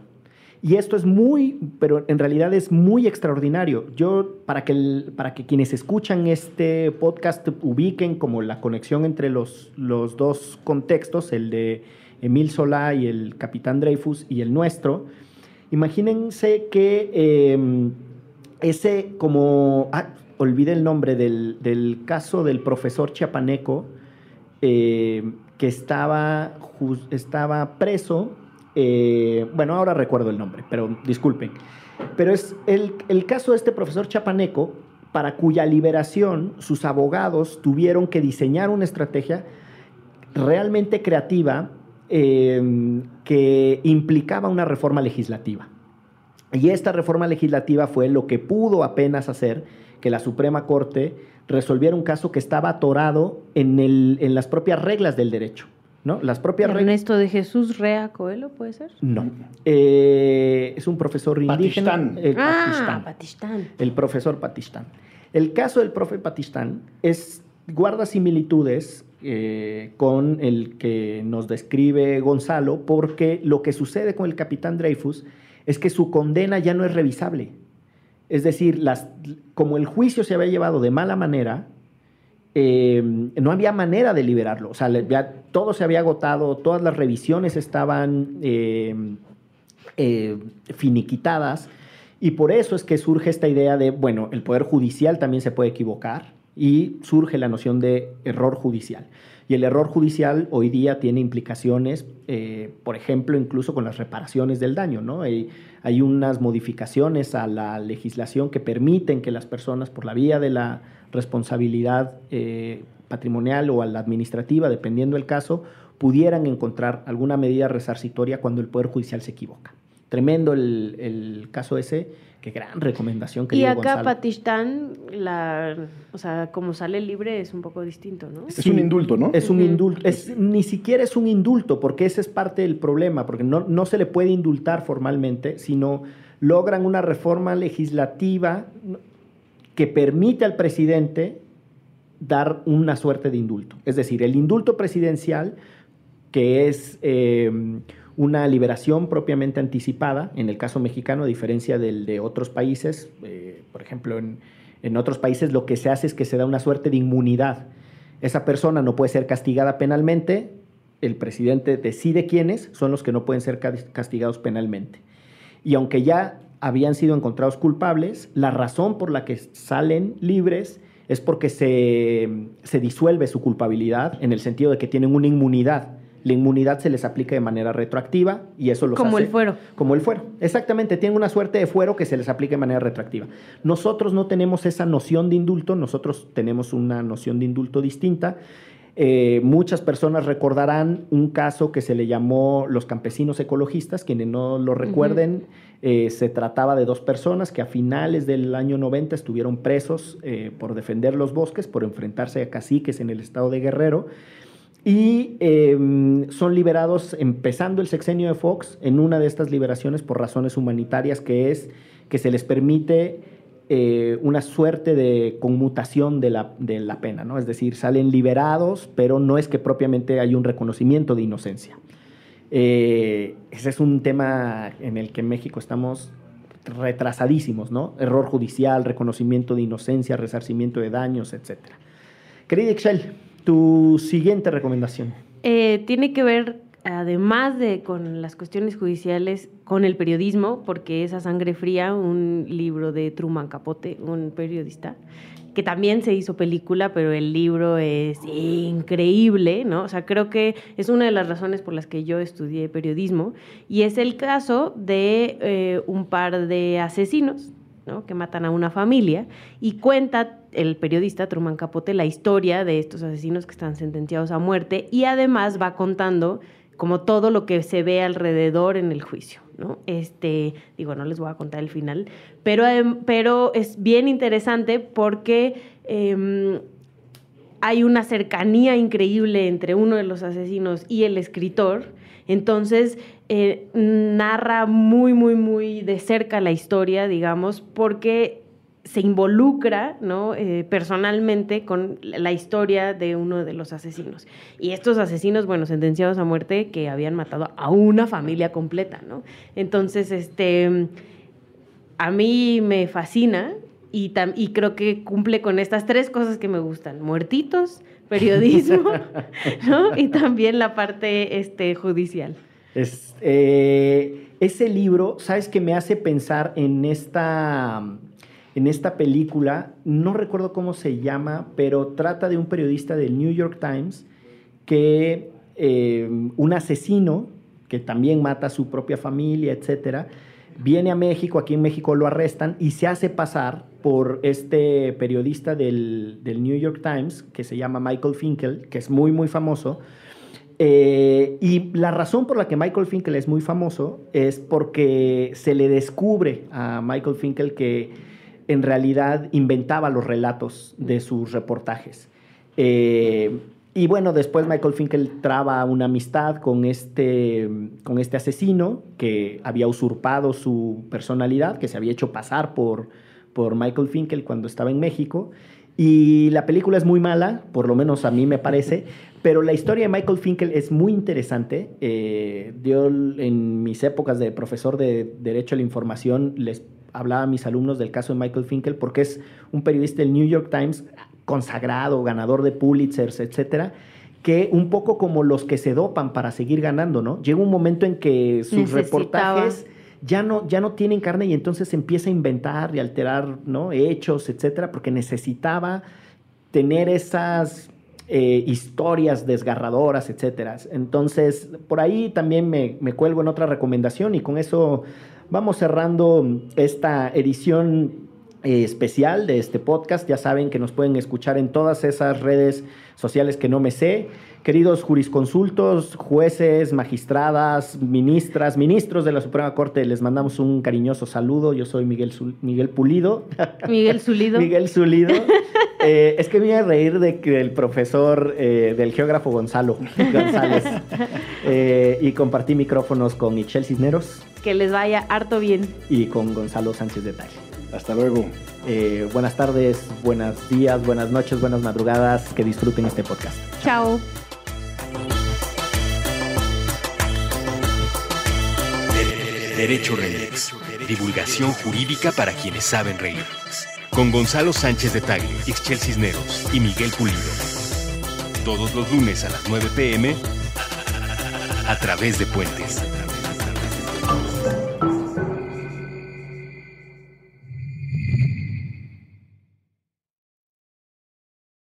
Y esto es muy, pero en realidad es muy extraordinario. Yo, para que, para que quienes escuchan este podcast ubiquen como la conexión entre los, los dos contextos, el de Emil Solá y el capitán Dreyfus y el nuestro, imagínense que eh, ese como, ah, olvidé el nombre del, del caso del profesor Chiapaneco, eh, que estaba, estaba preso. Eh, bueno, ahora recuerdo el nombre, pero disculpen. Pero es el, caso de este profesor Chapaneco, para cuya liberación sus abogados tuvieron que diseñar una estrategia realmente creativa eh, que implicaba una reforma legislativa. Y esta reforma legislativa fue lo que pudo apenas hacer que la Suprema Corte resolviera un caso que estaba atorado en las propias reglas del derecho. ¿No? Las propias. Ernesto de Jesús Rea Coelho, ¿puede ser? No. Eh, es un profesor indígena. Patistán. eh, ah, Patistán. Patistán. El profesor Patistán. El caso del profe Patistán es, guarda similitudes eh, con el que nos describe Gonzalo, porque lo que sucede con el capitán Dreyfus es que su condena ya no es revisable. Es decir, las, como el juicio se había llevado de mala manera, eh, no había manera de liberarlo. O sea, todo se había agotado, todas las revisiones estaban eh, eh, finiquitadas. Y por eso es que surge esta idea de, bueno, el Poder Judicial también se puede equivocar y surge la noción de error judicial. Y el error judicial hoy día tiene implicaciones, eh, por ejemplo, incluso con las reparaciones del daño, ¿no? Hay, hay unas modificaciones a la legislación que permiten que las personas, por la vía de la responsabilidad eh, patrimonial o a la administrativa, dependiendo del caso, pudieran encontrar alguna medida resarcitoria cuando el Poder Judicial se equivoca. Tremendo el, el caso ese, qué gran recomendación que Y acá Gonzalo. Patistán, la, o sea, como sale libre es un poco distinto, ¿no? Es un indulto, ¿no? Es un indulto. Es, ni siquiera es un indulto, porque ese es parte del problema, porque no, no se le puede indultar formalmente, sino logran una reforma legislativa que permite al presidente dar una suerte de indulto. Es decir, el indulto presidencial, que es eh, una liberación propiamente anticipada, en el caso mexicano, a diferencia del de otros países, eh, por ejemplo, en, en otros países lo que se hace es que se da una suerte de inmunidad. Esa persona no puede ser castigada penalmente, el presidente decide quiénes son los que no pueden ser ca- castigados penalmente. Y aunque ya habían sido encontrados culpables, la razón por la que salen libres es porque se, se disuelve su culpabilidad en el sentido de que tienen una inmunidad. La inmunidad se les aplica de manera retroactiva y eso los Como hace- el fuero. Como el fuero. Exactamente, tienen una suerte de fuero que se les aplica de manera retroactiva. Nosotros no tenemos esa noción de indulto, nosotros tenemos una noción de indulto distinta. Eh, muchas personas recordarán un caso que se le llamó los campesinos ecologistas, quienes no lo recuerden, eh, se trataba de dos personas que a finales del año 90 estuvieron presos eh, por defender los bosques, por enfrentarse a caciques en el estado de Guerrero, y eh, son liberados empezando el sexenio de Fox en una de estas liberaciones por razones humanitarias, que es que se les permite eh, una suerte de conmutación de la, de la pena, ¿no? Es decir, salen liberados, pero no es que propiamente hay un reconocimiento de inocencia. Eh, ese es un tema en el que en México estamos retrasadísimos, ¿no? Error judicial, reconocimiento de inocencia, resarcimiento de daños, etc. Querida Excel, tu siguiente recomendación. Eh, tiene que ver, además de con las cuestiones judiciales, con el periodismo, porque es A Sangre Fría, un libro de Truman Capote, un periodista, que también se hizo película, pero el libro es increíble, ¿no? O sea, creo que es una de las razones por las que yo estudié periodismo, y es el caso de eh, un par de asesinos, ¿no? que matan a una familia, y cuenta el periodista Truman Capote la historia de estos asesinos que están sentenciados a muerte, y además va contando como todo lo que se ve alrededor en el juicio, ¿no? Este, digo, no les voy a contar el final, pero, pero es bien interesante porque em, hay una cercanía increíble entre uno de los asesinos y el escritor, entonces eh, narra muy, muy, muy de cerca la historia, digamos, porque se involucra ¿no? Eh, personalmente con la historia de uno de los asesinos. Y estos asesinos, bueno, sentenciados a muerte que habían matado a una familia completa, ¿no? Entonces, este, a mí me fascina y, y creo que cumple con estas tres cosas que me gustan, muertitos, periodismo, ¿no? Y también la parte este, judicial. Es, eh, ese libro, ¿sabes que me hace pensar en esta en esta película, no recuerdo cómo se llama, pero trata de un periodista del New York Times que eh, un asesino que también mata a su propia familia, etcétera, viene a México, aquí en México lo arrestan y se hace pasar por este periodista del, New York Times que se llama Michael Finkel, que es muy, muy famoso. Eh, y la razón por la que Michael Finkel es muy famoso es porque se le descubre a Michael Finkel que en realidad inventaba los relatos de sus reportajes. Eh, y bueno, después Michael Finkel traba una amistad con este, con este asesino que había usurpado su personalidad, que se había hecho pasar por, por Michael Finkel cuando estaba en México. Y la película es muy mala, por lo menos a mí me parece, pero la historia de Michael Finkel es muy interesante. Eh, yo en mis épocas de profesor de Derecho a la Información les hablaba a mis alumnos del caso de Michael Finkel porque es un periodista del New York Times consagrado, ganador de Pulitzers, etcétera, que un poco como los que se dopan para seguir ganando, ¿no? Llega un momento en que sus reportajes ya no, ya no tienen carne y entonces empieza a inventar y alterar, ¿no? Hechos, etcétera, porque necesitaba tener esas eh, historias desgarradoras, etcétera. Entonces, por ahí también me, me cuelgo en otra recomendación y con eso Vamos cerrando esta edición eh, especial de este podcast. Ya saben que nos pueden escuchar en todas esas redes sociales que no me sé. Queridos jurisconsultos, jueces, magistradas, ministras, ministros de la Suprema Corte, les mandamos un cariñoso saludo. Yo soy Miguel, Miguel Pulido. Miguel Zulido. Miguel Zulido. Eh, es que me iba a reír de que el profesor eh, del geógrafo Gonzalo González. y compartí micrófonos con Michelle Cisneros. Que les vaya harto bien. Y con Gonzalo Sánchez de Tal. Hasta luego. Eh, buenas tardes, buenos días, buenas noches, buenas madrugadas. Que disfruten este podcast. Chao. Derecho Remix. Divulgación jurídica para quienes saben reír. Con Gonzalo Sánchez de Tagle, Ixchel Cisneros y Miguel Pulido. Todos los lunes a las 9 pm a través de Puentes.